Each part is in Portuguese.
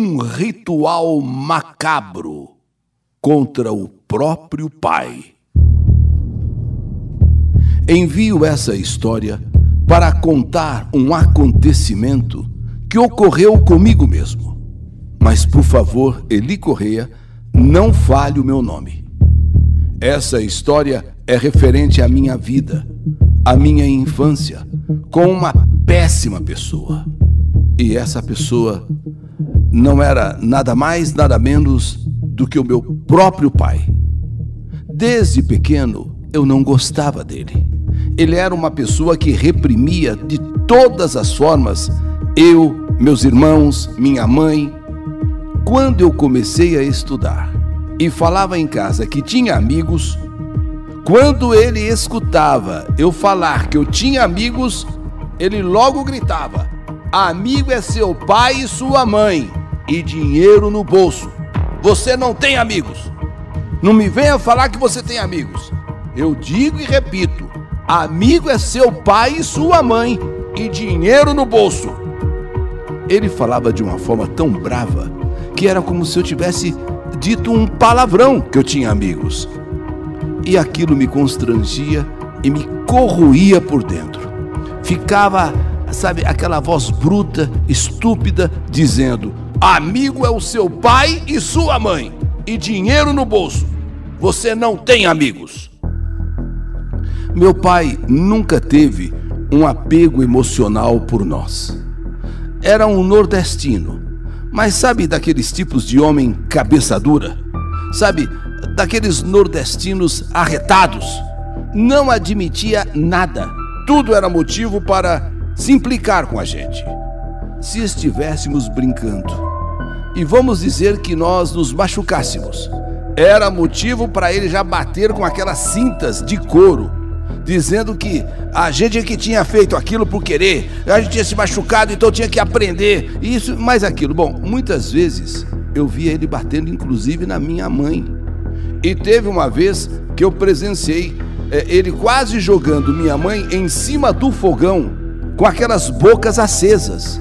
um ritual macabro contra o próprio pai. Envio essa história para contar um acontecimento que ocorreu comigo mesmo. Mas, por favor, Eli Correia, não fale o meu nome. Essa história é referente à minha vida, à minha infância, com uma péssima pessoa. E essa pessoa não era nada mais, nada menos do que o meu próprio pai. Desde pequeno, eu não gostava dele. Ele era uma pessoa que reprimia de todas as formas eu, meus irmãos, minha mãe. Quando eu comecei a estudar e falava em casa que tinha amigos, quando ele escutava eu falar que eu tinha amigos, ele logo gritava: Amigo é seu pai e sua mãe, e dinheiro no bolso. Você não tem amigos. Não me venha falar que você tem amigos. Eu digo e repito: amigo é seu pai e sua mãe, e dinheiro no bolso. Ele falava de uma forma tão brava que era como se eu tivesse dito um palavrão que eu tinha amigos. E aquilo me constrangia e me corroía por dentro. Ficava, sabe, aquela voz bruta, estúpida, dizendo: Amigo é o seu pai e sua mãe, e dinheiro no bolso. Você não tem amigos. Meu pai nunca teve um apego emocional por nós. Era um nordestino, mas sabe daqueles tipos de homem cabeça dura? Sabe, daqueles nordestinos arretados? Não admitia nada. Tudo era motivo para se implicar com a gente. Se estivéssemos brincando e vamos dizer que nós nos machucássemos, era motivo para ele já bater com aquelas cintas de couro, dizendo que a gente é que tinha feito aquilo por querer, a gente tinha se machucado, então tinha que aprender, isso, mais aquilo. Bom, muitas vezes eu via ele batendo, inclusive, na minha mãe. E teve uma vez que eu presenciei é, ele quase jogando minha mãe em cima do fogão, com aquelas bocas acesas.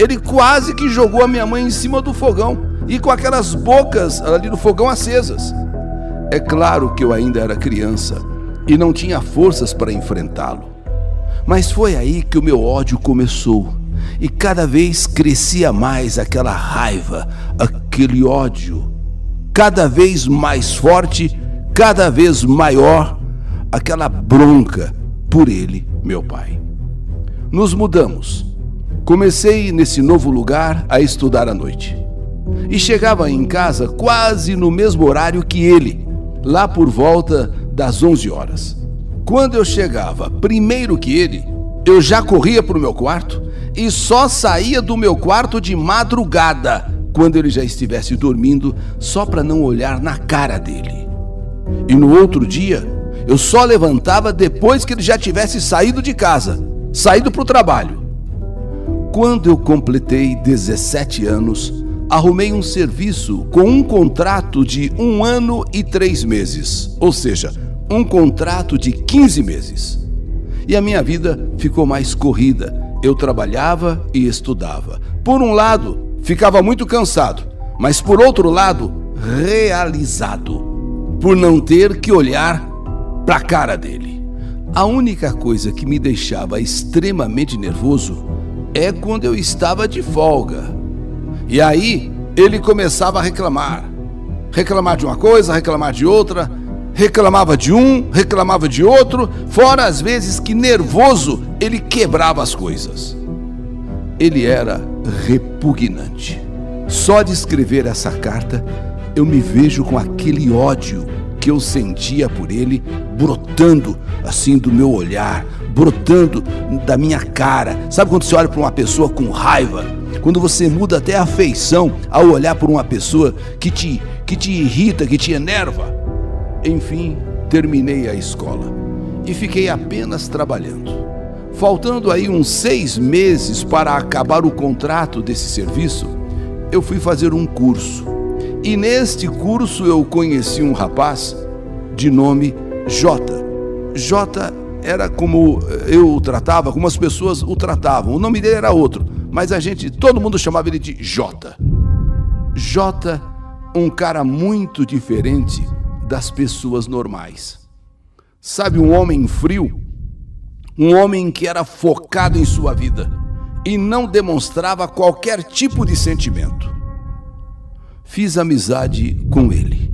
Ele quase que jogou a minha mãe em cima do fogão e com aquelas bocas ali do fogão acesas. É claro que eu ainda era criança e não tinha forças para enfrentá-lo. Mas foi aí que o meu ódio começou. E cada vez crescia mais aquela raiva, aquele ódio. Cada vez mais forte, cada vez maior, aquela bronca por ele, meu pai. Nos mudamos. Comecei nesse novo lugar a estudar à noite e chegava em casa quase no mesmo horário que ele, lá por volta das 11 horas. Quando eu chegava primeiro que ele, eu já corria para o meu quarto e só saía do meu quarto de madrugada, quando ele já estivesse dormindo, só para não olhar na cara dele. E no outro dia, eu só levantava depois que ele já tivesse saído de casa, saído para o trabalho. Quando eu completei 17 anos, arrumei um serviço com um contrato de um ano e três meses, ou seja, um contrato de 15 meses. E a minha vida ficou mais corrida. Eu trabalhava e estudava. Por um lado, ficava muito cansado, mas por outro lado, realizado, por não ter que olhar para a cara dele. A única coisa que me deixava extremamente nervoso é quando eu estava de folga e aí ele começava a reclamar. Reclamar de uma coisa, reclamar de outra, reclamava de um, reclamava de outro, fora as vezes que nervoso ele quebrava as coisas. Ele era repugnante. Só de escrever essa carta, eu me vejo com aquele ódio que eu sentia por ele brotando assim do meu olhar, brotando da minha cara. Sabe quando você olha para uma pessoa com raiva? quando você muda até a afeição ao olhar por uma pessoa que te, que te irrita, que te enerva. Enfim, terminei a escola e fiquei apenas trabalhando. Faltando aí uns seis meses para acabar o contrato desse serviço, eu fui fazer um curso. E neste curso eu conheci um rapaz de nome Jota. Jota era como eu o tratava, como as pessoas o tratavam. O nome dele era outro mas a gente, todo mundo chamava ele de Jota. J, um cara muito diferente das pessoas normais. Sabe, um homem frio, um homem que era focado em sua vida e não demonstrava qualquer tipo de sentimento. Fiz amizade com ele.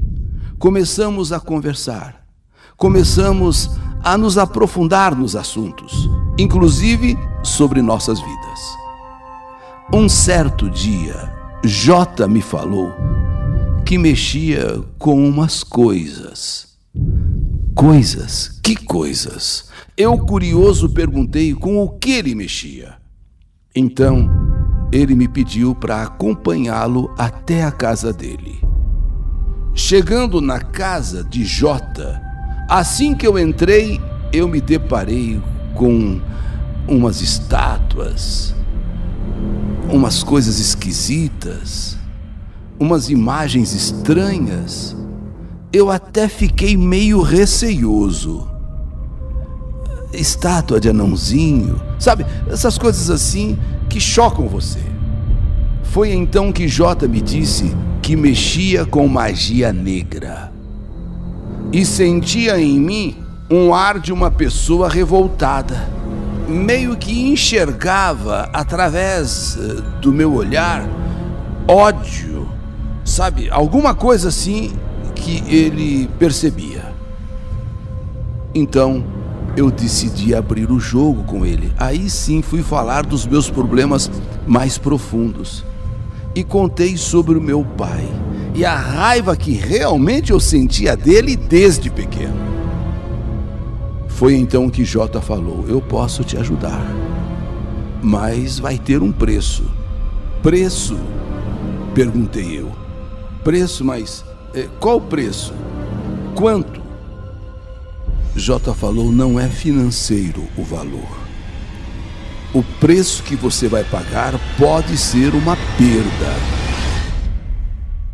Começamos a conversar. Começamos a nos aprofundar nos assuntos, inclusive sobre nossas vidas. Um certo dia, J me falou que mexia com umas coisas. Coisas? Que coisas? Eu, curioso, perguntei com o que ele mexia. Então, ele me pediu para acompanhá-lo até a casa dele. Chegando na casa de Jota, assim que eu entrei, eu me deparei com umas estátuas, umas coisas esquisitas, umas imagens estranhas. Eu até fiquei meio receioso. Estátua de anãozinho, sabe? Essas coisas assim que chocam você. Foi então que Jota me disse que mexia com magia negra e sentia em mim um ar de uma pessoa revoltada. Meio que enxergava através eh, do meu olhar ódio, sabe? Alguma coisa assim que ele percebia. Então, eu decidi abrir o jogo com ele. Aí sim fui falar dos meus problemas mais profundos. E contei sobre o meu pai e a raiva que realmente eu sentia dele desde pequeno. Foi então que Jota falou: Eu posso te ajudar, mas vai ter um preço. Preço? Perguntei eu. Preço, mas eh, qual preço? Quanto? J falou: não é financeiro o valor. O preço que você vai pagar pode ser uma perda.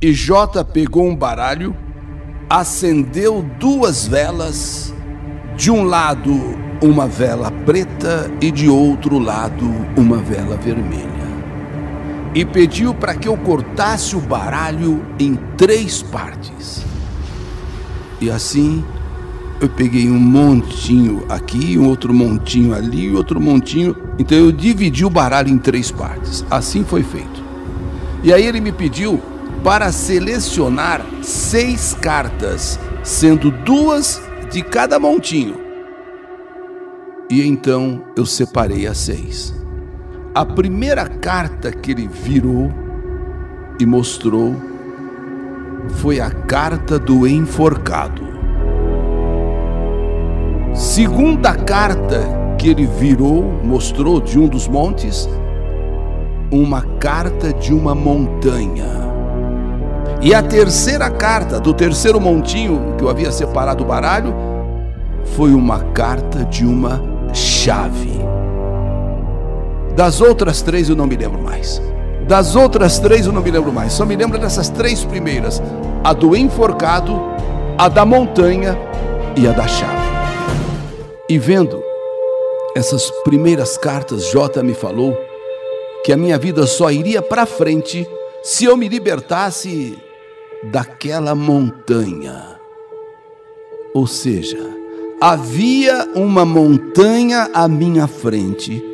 E J pegou um baralho, acendeu duas velas, de um lado uma vela preta e de outro lado uma vela vermelha. E pediu para que eu cortasse o baralho em três partes. E assim eu peguei um montinho aqui, um outro montinho ali, outro montinho. Então eu dividi o baralho em três partes. Assim foi feito. E aí ele me pediu para selecionar seis cartas, sendo duas de cada montinho. E então eu separei as seis. A primeira carta que ele virou e mostrou foi a carta do enforcado. Segunda carta que ele virou, mostrou de um dos montes, uma carta de uma montanha. E a terceira carta, do terceiro montinho que eu havia separado do baralho, foi uma carta de uma chave. Das outras três eu não me lembro mais. Das outras três eu não me lembro mais. Só me lembro dessas três primeiras: a do enforcado, a da montanha e a da chave. E vendo essas primeiras cartas, J me falou que a minha vida só iria para frente se eu me libertasse daquela montanha. Ou seja, havia uma montanha à minha frente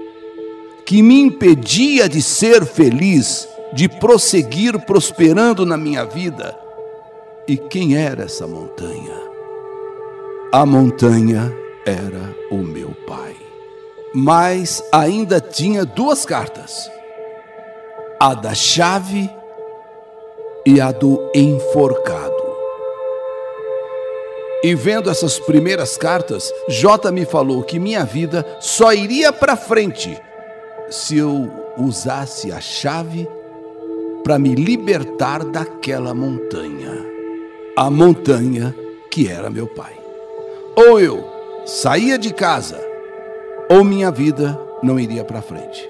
que me impedia de ser feliz, de prosseguir prosperando na minha vida. E quem era essa montanha? A montanha era o meu pai. Mas ainda tinha duas cartas: a da chave e a do enforcado. E vendo essas primeiras cartas, J me falou que minha vida só iria para frente se eu usasse a chave para me libertar daquela montanha. A montanha que era meu pai. Ou eu saía de casa, ou minha vida não iria para frente.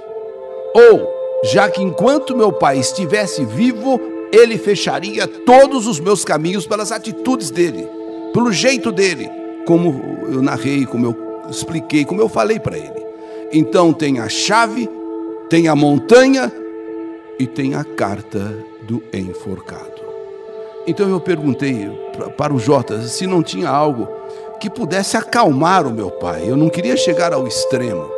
Ou, já que enquanto meu pai estivesse vivo, ele fecharia todos os meus caminhos pelas atitudes dele, pelo jeito dele, como eu narrei, como eu expliquei, como eu falei para ele. Então tem a chave, tem a montanha e tem a carta sido enforcado. Então eu perguntei para o Jota se não tinha algo que pudesse acalmar o meu pai. Eu não queria chegar ao extremo.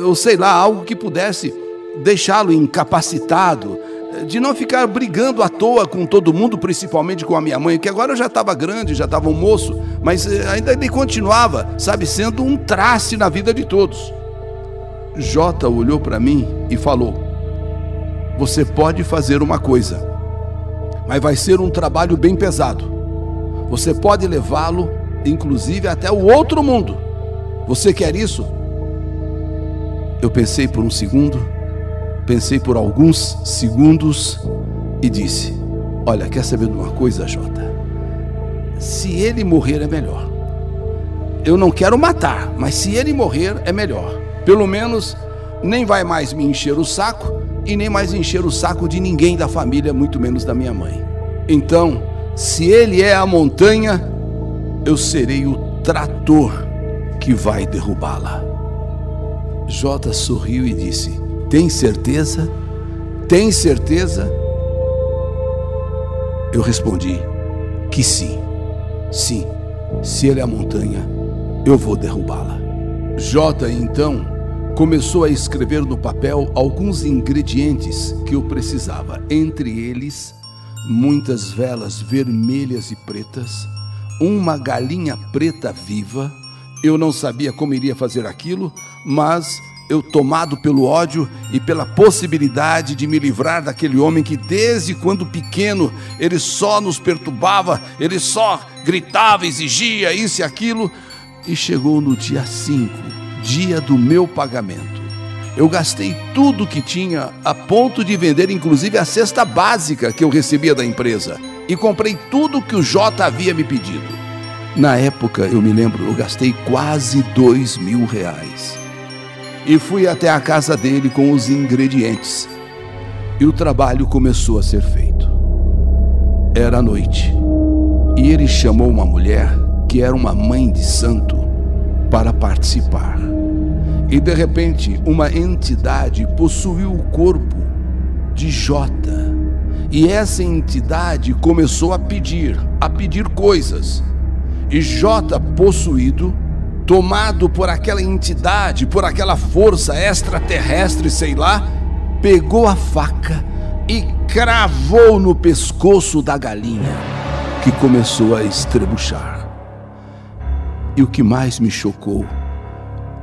Eu sei lá, algo que pudesse deixá-lo incapacitado, de não ficar brigando à toa com todo mundo, principalmente com a minha mãe, que agora eu já estava grande, já estava um moço, mas eh, ainda ele continuava, sabe, sendo um traste na vida de todos. Jota olhou para mim e falou: Você pode fazer uma coisa, mas vai ser um trabalho bem pesado. Você pode levá-lo, inclusive, até o outro mundo. Você quer isso? Eu pensei por um segundo Pensei por alguns segundos e disse: Olha, quer saber de uma coisa, Jota? Se ele morrer é melhor. Eu não quero matar, mas se ele morrer é melhor. Pelo menos nem vai mais me encher o saco e nem mais encher o saco de ninguém da família, muito menos da minha mãe. Então, se ele é a montanha, eu serei o trator que vai derrubá-la. Jota sorriu e disse: tem certeza? Tem certeza? Eu respondi que sim. Sim, se ele é a montanha, eu vou derrubá-la. J então começou a escrever no papel alguns ingredientes que eu precisava, entre eles muitas velas vermelhas e pretas, uma galinha preta viva. Eu não sabia como iria fazer aquilo, mas eu tomado pelo ódio e pela possibilidade de me livrar daquele homem que desde quando pequeno ele só nos perturbava, ele só gritava, exigia isso e aquilo, e chegou no dia 5, dia do meu pagamento. Eu gastei tudo que tinha a ponto de vender inclusive a cesta básica que eu recebia da empresa e comprei tudo que o J havia me pedido. Na época, eu me lembro, eu gastei quase dois mil reais e fui até a casa dele com os ingredientes. E o trabalho começou a ser feito. Era noite e ele chamou uma mulher que era uma mãe de santo para participar. E de repente, uma entidade possuiu o corpo de Jota. E essa entidade começou a pedir, a pedir coisas. E Jota, possuído, tomado por aquela entidade, por aquela força extraterrestre, sei lá, pegou a faca e cravou no pescoço da galinha, que começou a estrebuchar. E o que mais me chocou,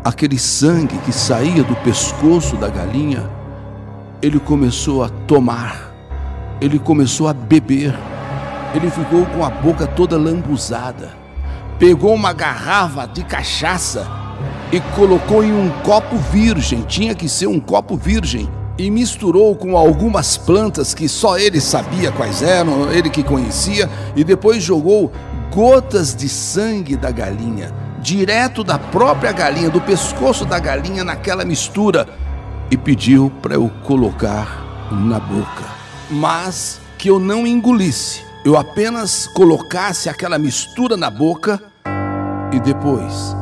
aquele sangue que saía do pescoço da galinha, ele começou a tomar, ele começou a beber, ele ficou com a boca toda lambuzada pegou uma garrafa de cachaça e colocou em um copo virgem, tinha que ser um copo virgem, e misturou com algumas plantas que só ele sabia quais eram, ele que conhecia, e depois jogou gotas de sangue da galinha, direto da própria galinha, do pescoço da galinha naquela mistura, e pediu para eu colocar na boca, mas que eu não engolisse. Eu apenas colocasse aquela mistura na boca e depois,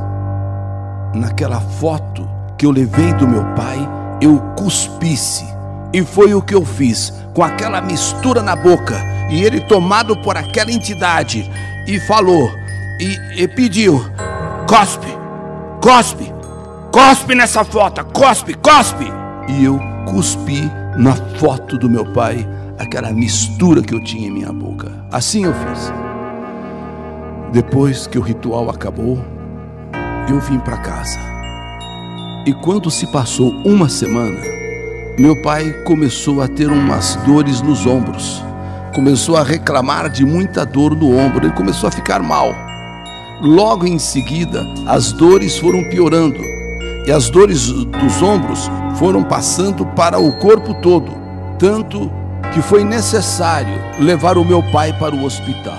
naquela foto que eu levei do meu pai, eu cuspisse. E foi o que eu fiz, com aquela mistura na boca. E ele, tomado por aquela entidade, e falou, e, e pediu: cospe, cospe, cospe nessa foto, cospe, cospe. E eu cuspi na foto do meu pai aquela mistura que eu tinha em minha boca. Assim eu fiz. Depois que o ritual acabou, eu vim para casa. E quando se passou uma semana, meu pai começou a ter umas dores nos ombros. Começou a reclamar de muita dor no ombro, ele começou a ficar mal. Logo em seguida, as dores foram piorando e as dores dos ombros foram passando para o corpo todo, tanto que foi necessário levar o meu pai para o hospital.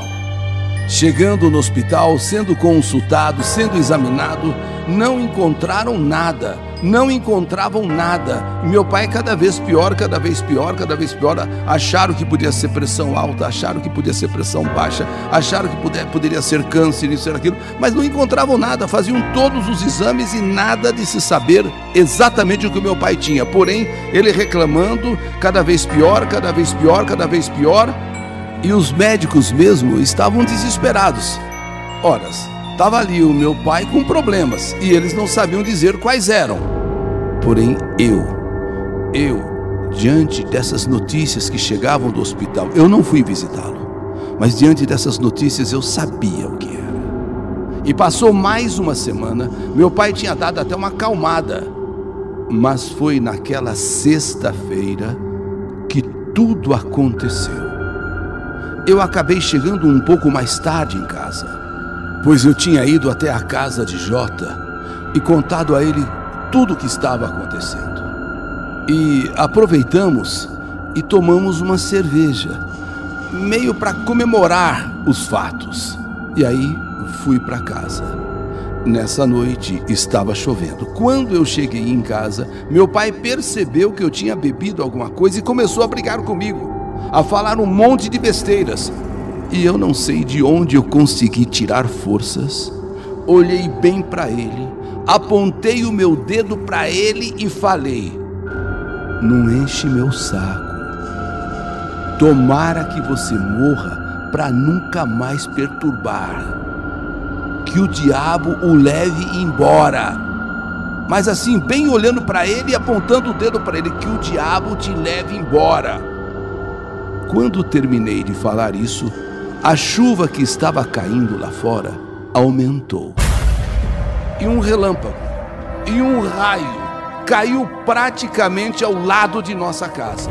Chegando no hospital, sendo consultado, sendo examinado, não encontraram nada, não encontravam nada. Meu pai cada vez pior, cada vez pior, cada vez pior. Acharam que podia ser pressão alta, acharam que podia ser pressão baixa, acharam que poder, poderia ser câncer, isso aquilo, mas não encontravam nada. Faziam todos os exames e nada de se saber exatamente o que o meu pai tinha. Porém, ele reclamando, cada vez pior, cada vez pior, cada vez pior. E os médicos mesmo estavam desesperados. Horas, estava ali o meu pai com problemas e eles não sabiam dizer quais eram. Porém, eu, eu, diante dessas notícias que chegavam do hospital, eu não fui visitá-lo, mas diante dessas notícias eu sabia o que era. E passou mais uma semana, meu pai tinha dado até uma calmada, mas foi naquela sexta-feira que tudo aconteceu. Eu acabei chegando um pouco mais tarde em casa pois eu tinha ido até a casa de Jota e contado a ele tudo o que estava acontecendo. E aproveitamos e tomamos uma cerveja, meio para comemorar os fatos. E aí fui para casa. Nessa noite estava chovendo. Quando eu cheguei em casa, meu pai percebeu que eu tinha bebido alguma coisa e começou a brigar comigo, a falar um monte de besteiras. E eu não sei de onde eu consegui tirar forças. Olhei bem para ele, apontei o meu dedo para ele e falei: Não enche meu saco. Tomara que você morra para nunca mais perturbar. Que o diabo o leve embora. Mas assim, bem olhando para ele e apontando o dedo para ele, que o diabo te leve embora. Quando terminei de falar isso, a chuva que estava caindo lá fora aumentou. E um relâmpago e um raio caiu praticamente ao lado de nossa casa.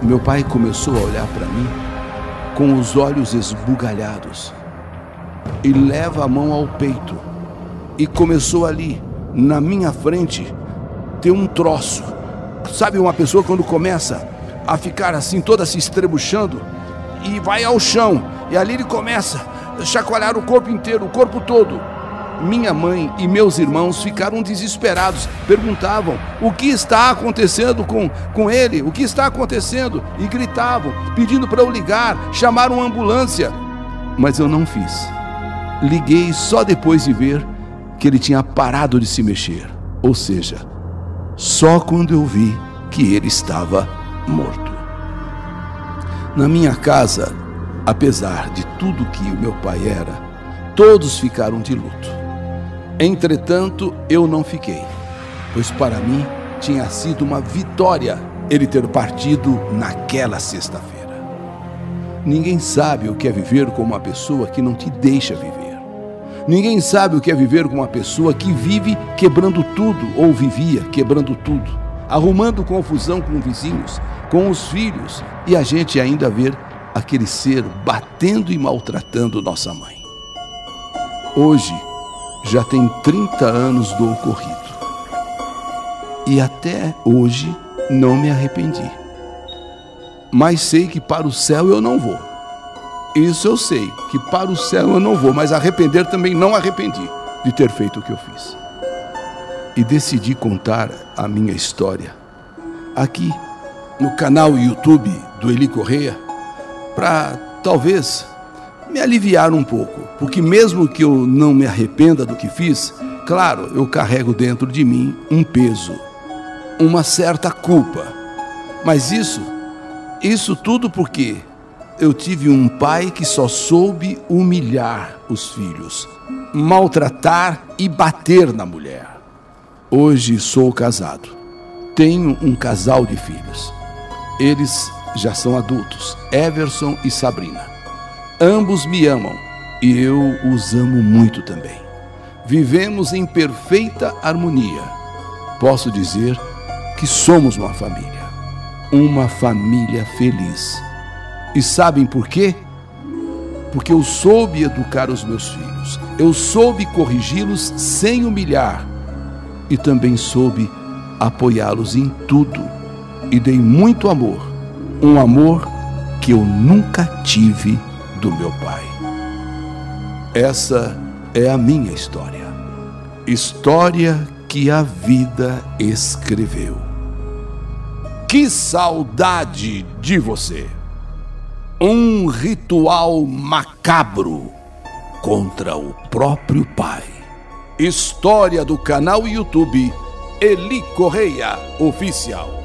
Meu pai começou a olhar para mim com os olhos esbugalhados e leva a mão ao peito e começou ali, na minha frente, ter um troço. Sabe uma pessoa quando começa a ficar assim, toda se estrebuchando, e vai ao chão. E ali ele começa a chacoalhar o corpo inteiro, o corpo todo. Minha mãe e meus irmãos ficaram desesperados, perguntavam o que está acontecendo com, com ele, o que está acontecendo, e gritavam, pedindo para eu ligar, chamar uma ambulância. Mas eu não fiz. Liguei só depois de ver que ele tinha parado de se mexer, ou seja, só quando eu vi que ele estava morto. Na minha casa, apesar de tudo que o meu pai era, todos ficaram de luto. Entretanto, eu não fiquei, pois para mim tinha sido uma vitória ele ter partido naquela sexta-feira. Ninguém sabe o que é viver com uma pessoa que não te deixa viver. Ninguém sabe o que é viver com uma pessoa que vive quebrando tudo ou vivia quebrando tudo, arrumando confusão com vizinhos, com os filhos e a gente ainda ver aquele ser batendo e maltratando nossa mãe. Hoje já tem 30 anos do ocorrido e até hoje não me arrependi. Mas sei que para o céu eu não vou. Isso eu sei, que para o céu eu não vou, mas arrepender também não arrependi de ter feito o que eu fiz. E decidi contar a minha história aqui no canal YouTube do Eli Correia para talvez me aliviar um pouco, porque mesmo que eu não me arrependa do que fiz, claro, eu carrego dentro de mim um peso, uma certa culpa. Mas isso, isso tudo porque eu tive um pai que só soube humilhar os filhos, maltratar e bater na mulher. Hoje sou casado, tenho um casal de filhos. Eles já são adultos, Everson e Sabrina. Ambos me amam e eu os amo muito também. Vivemos em perfeita harmonia. Posso dizer que somos uma família. Uma família feliz. E sabem por quê? Porque eu soube educar os meus filhos. Eu soube corrigi-los sem humilhar. E também soube apoiá-los em tudo e dei muito amor, um amor que eu nunca tive do meu pai. Essa é a minha história. História que a vida escreveu. Que saudade de você! Um ritual macabro contra o próprio pai. História do canal YouTube Eli Correia Oficial.